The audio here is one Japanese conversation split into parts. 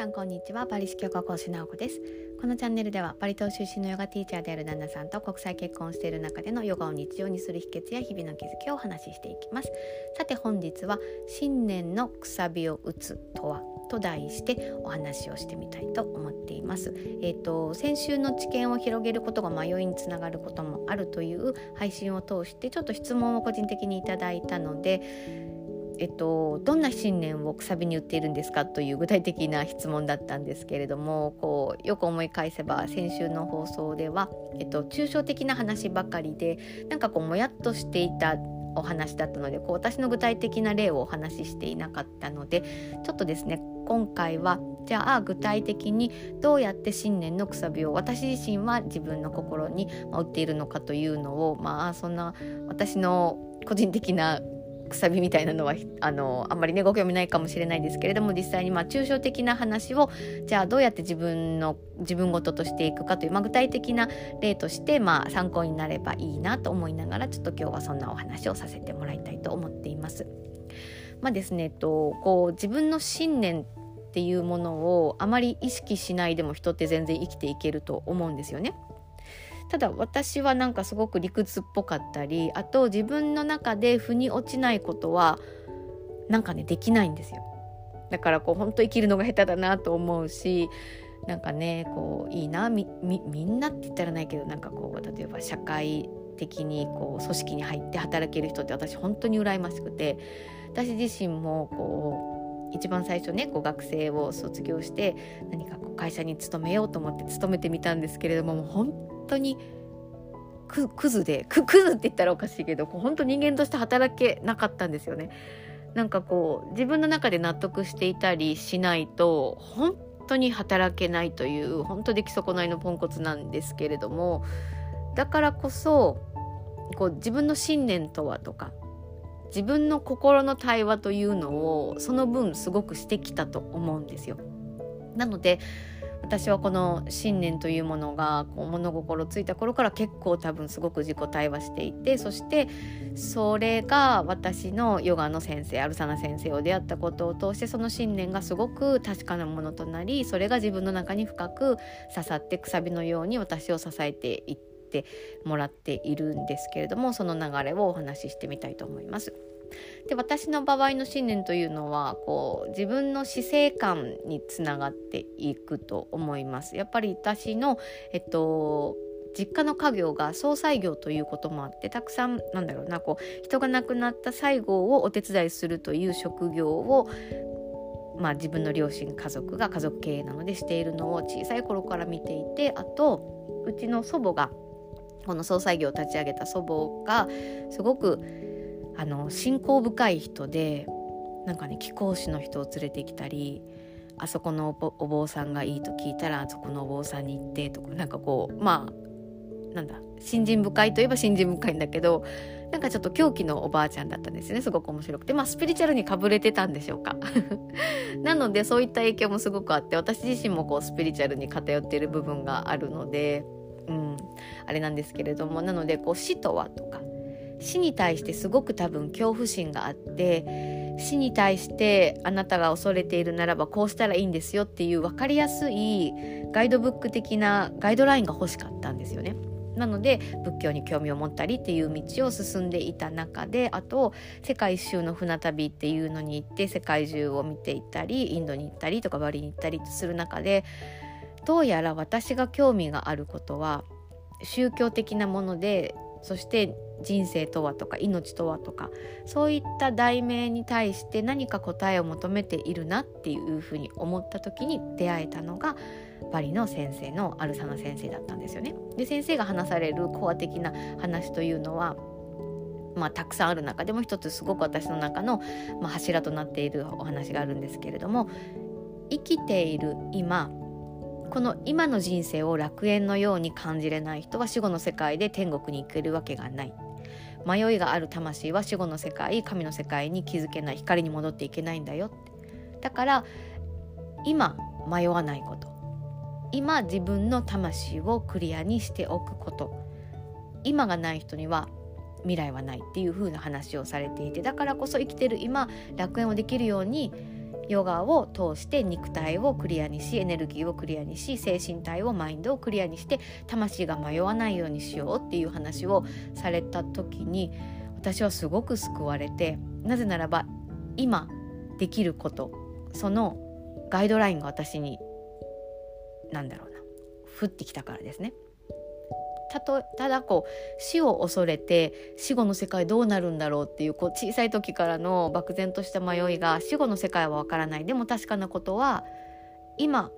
さんこんにちは。パリ市教科講師直子です。このチャンネルではパリ島出身のヨガティーチャーである旦那さんと国際結婚している中でのヨガを日常にする秘訣や日々の気づきをお話ししていきます。さて本日は新年のくさびを打つとはと題してお話をしてみたいと思っています。えーと、先週の知見を広げることが迷いにつながることもあるという配信を通してちょっと質問を個人的にいただいたのでえっと、どんな信念をくさびに売っているんですかという具体的な質問だったんですけれどもこうよく思い返せば先週の放送では、えっと、抽象的な話ばかりでなんかこうもやっとしていたお話だったのでこう私の具体的な例をお話ししていなかったのでちょっとですね今回はじゃあ具体的にどうやって信念のくさびを私自身は自分の心に売っているのかというのをまあそんな私の個人的なくさびみたいなのはあのあんまりねご興味ないかもしれないですけれども実際にまあ抽象的な話をじゃあどうやって自分の自分事としていくかという、まあ、具体的な例としてまあ参考になればいいなと思いながらちょっと今日はそんなお話をさせてもらいたいと思っています。まあですね、えっと、こう自分の信念っていうものをあまり意識しないでも人って全然生きていけると思うんですよね。ただ私はなんかすごく理屈っぽかったりあと自分の中で腑に落ちないことはなんかねできないんですよ。だからこう本当生きるのが下手だなと思うしなんかねこういいなみんなって言ったらないけどなんかこう例えば社会的にこう組織に入って働ける人って私本当に羨ましくて私自身もこう一番最初ねこう学生を卒業して何かこう会社に勤めようと思って勤めてみたんですけれどももう本当にククズでククズって言ったらおかしいけどこう本当人間として働けなかったんですよね。なんかこう自分の中で納得していたりしないと本当に働けないという本当出来損ないのポンコツなんですけれどもだからこそこう自分の信念とはとか自分の心の対話というのをその分すごくしてきたと思うんですよ。なので私はこの信念というものがこう物心ついた頃から結構多分すごく自己対話していてそしてそれが私のヨガの先生アルサナ先生を出会ったことを通してその信念がすごく確かなものとなりそれが自分の中に深く刺さってくさびのように私を支えていってもらっているんですけれどもその流れをお話ししてみたいと思います。で私の場合の信念というのはこう自分の死生観につながっていくと思います。やっぱり私の、えっと実家の家業が葬祭業ということもあってたくさんなんだろうなこう人が亡くなった最後をお手伝いするという職業をまあ、自分の両親家族が家族経営なのでしているのを小さい頃から見ていてあとうちの祖母がこの葬祭業を立ち上げた祖母がすごくあの信仰深い人でなんかね貴公子の人を連れてきたりあそこのお坊さんがいいと聞いたらあそこのお坊さんに行ってとかなんかこうまあなんだ信心深いといえば信心深いんだけどなんかちょっと狂気のおばあちゃんだったんですねすごく面白くて。まあスピリチュアルにかぶれてたんでしょうか。なのでそういった影響もすごくあって私自身もこうスピリチュアルに偏っている部分があるのでうんあれなんですけれどもなのでこう死とはとか死に対してすごく多分恐怖心があって死に対してあなたが恐れているならばこうしたらいいんですよっていう分かりやすいガイドブック的なガイドラインが欲しかったんですよね。なので仏教に興味を持ったりっていう道を進んでいた中であと世界一周の船旅っていうのに行って世界中を見ていったりインドに行ったりとかバリに行ったりする中でどうやら私が興味があることは宗教的なものでそして人生とはとか命とはとかそういった題名に対して何か答えを求めているなっていうふうに思った時に出会えたのがパリの先生のアルサナ先生だったんですよね。で先生が話されるコア的な話というのはまあ、たくさんある中でも一つすごく私の中の、まあ、柱となっているお話があるんですけれども生きている今この今の人生を楽園のように感じれない人は死後の世界で天国に行けるわけがない迷いがある魂は死後の世界神の世界に気づけない光に戻っていけないんだよって。だから今迷わないこと。今自分の魂をクリアにしておくこと。今がない人には未来はないっていう風な話をされていてだからこそ生きてる今楽園をできるようにヨガを通して肉体をクリアにしエネルギーをクリアにし精神体をマインドをクリアにして魂が迷わないようにしようっていう話をされた時に私はすごく救われてなぜならば今できることそのガイドラインが私に何だろうな降ってきたからですね。たとただこう死を恐れて死後の世界どうなるんだろうっていうこう小さい時からの漠然とした迷いが死後の世界はわからない。でも確かなことは今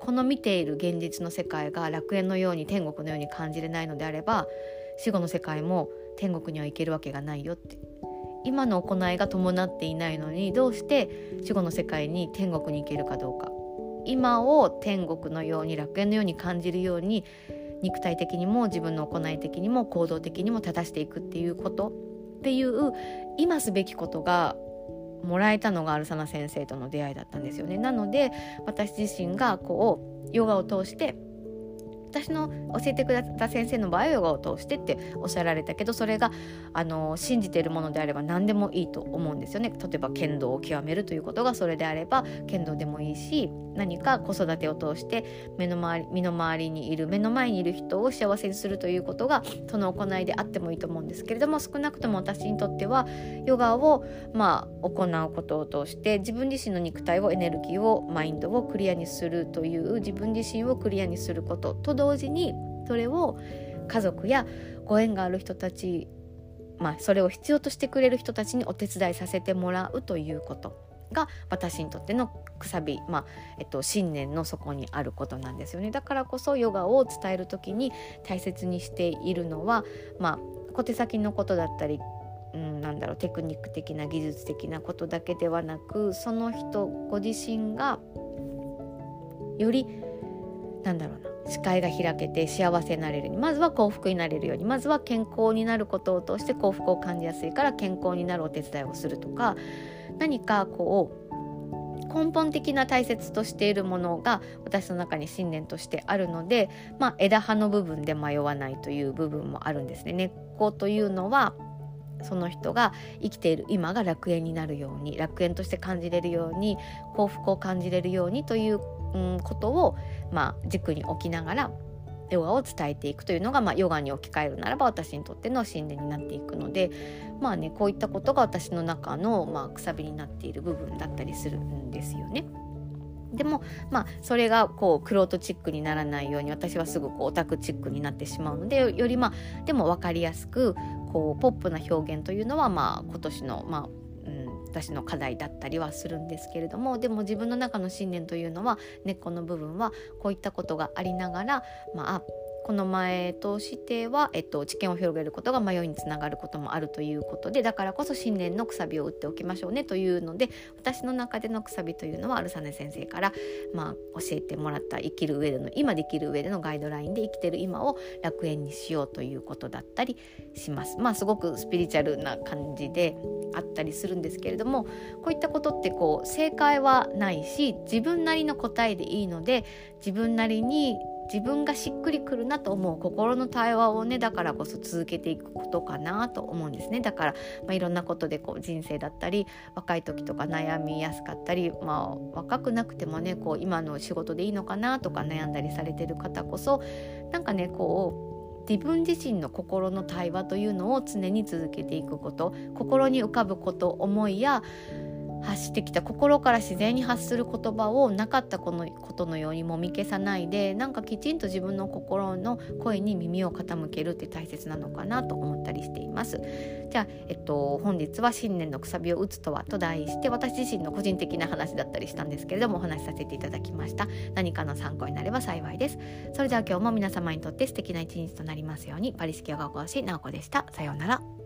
この見ている現実の世界が楽園のように天国のように感じれないのであれば死後の世界も天国には行けるわけがないよって。今の行いが伴っていないのにどうして死後の世界に天国に行けるかどうか。今を天国のように楽園のように感じるように肉体的にも自分の行い的にも行動的にも正していくっていうことっていう今すべきことがもらえたのがアルサナ先生との出会いだったんですよね。なので私自身がこうヨガを通して私の教えてくれた先生の場合はヨガを通してっておっしゃられたけどそれがあの信じているものであれば何でもいいと思うんですよね。例えば剣道を極めるということがそれであれば剣道でもいいし何か子育てを通して目の回り身の回りにいる目の前にいる人を幸せにするということがその行いであってもいいと思うんですけれども少なくとも私にとってはヨガをまあ行うことを通して自分自身の肉体をエネルギーをマインドをクリアにするという自分自身をクリアにすることと同時にそれを家族やご縁がある人たちまあそれを必要としてくれる人たちにお手伝いさせてもらうということが私にとってのくさび、まあえっと、信念の底にあることなんですよね。だからこそヨガを伝える時に大切にしているのは、まあ、小手先のことだったりうん、なんだろうテクニック的な技術的なことだけではなくその人ご自身がよりなんだろうな視界が開けて幸せになれる。ようにまずは幸福になれるように。まずは健康になることを通して幸福を感じやすいから健康になるお手伝いをするとか。何かこう根本的な大切としているものが私の中に信念としてあるので、まあ、枝葉の部分で迷わないという部分もあるんですね。根っこというのはその人が生きている今が楽園になるように楽園として感じれるように幸福を感じれるようにという、うん、ことを、まあ、軸に置きながらヨガを伝えていくというのが、まあ、ヨガに置き換えるならば私にとっての信念になっていくのでまあねこういったことが私の中の、まあ、くさびになっている部分だったりするんですよね。でもまあそれがこうクロートチックにならないように私はすぐこうオタクチックになってしまうのでよりまあでも分かりやすくこうポップな表現というのはまあ今年のまあ私の課題だったりはするんですけれどもでも自分の中の信念というのは根っこの部分はこういったことがありながら、まあ、この前としては、えっと、知見を広げることが迷いにつながることもあるということでだからこそ信念のくさびを打っておきましょうねというので私の中でのくさびというのはアルサネ先生から、まあ、教えてもらった生きる上での今できる上でのガイドラインで生きてる今を楽園にしようということだったりします。まあ、すごくスピリチュアルな感じであったりするんですけれどもこういったことってこう正解はないし自分なりの答えでいいので自分なりに自分がしっくりくるなと思う心の対話をねだからこそ続けていくことかなと思うんですね。だから、まあ、いろんなことでこう人生だったり若い時とか悩みやすかったり、まあ、若くなくてもねこう今の仕事でいいのかなとか悩んだりされてる方こそなんかねこう自分自身の心の対話というのを常に続けていくこと心に浮かぶこと思いや発してきた心から自然に発する言葉をなかったこのことのようにもみ消さないでなんかきちんと自分の心の声に耳を傾けるって大切なのかなと思ったりしています。じゃあ、えっと、本日は「新年のくさびを打つとは」と題して私自身の個人的な話だったりしたんですけれどもお話しさせていただきました。何かの参考になれば幸いです。それでは今日も皆様にとって素敵な一日となりますように。パリスキヨガ講師直子でした。さようなら。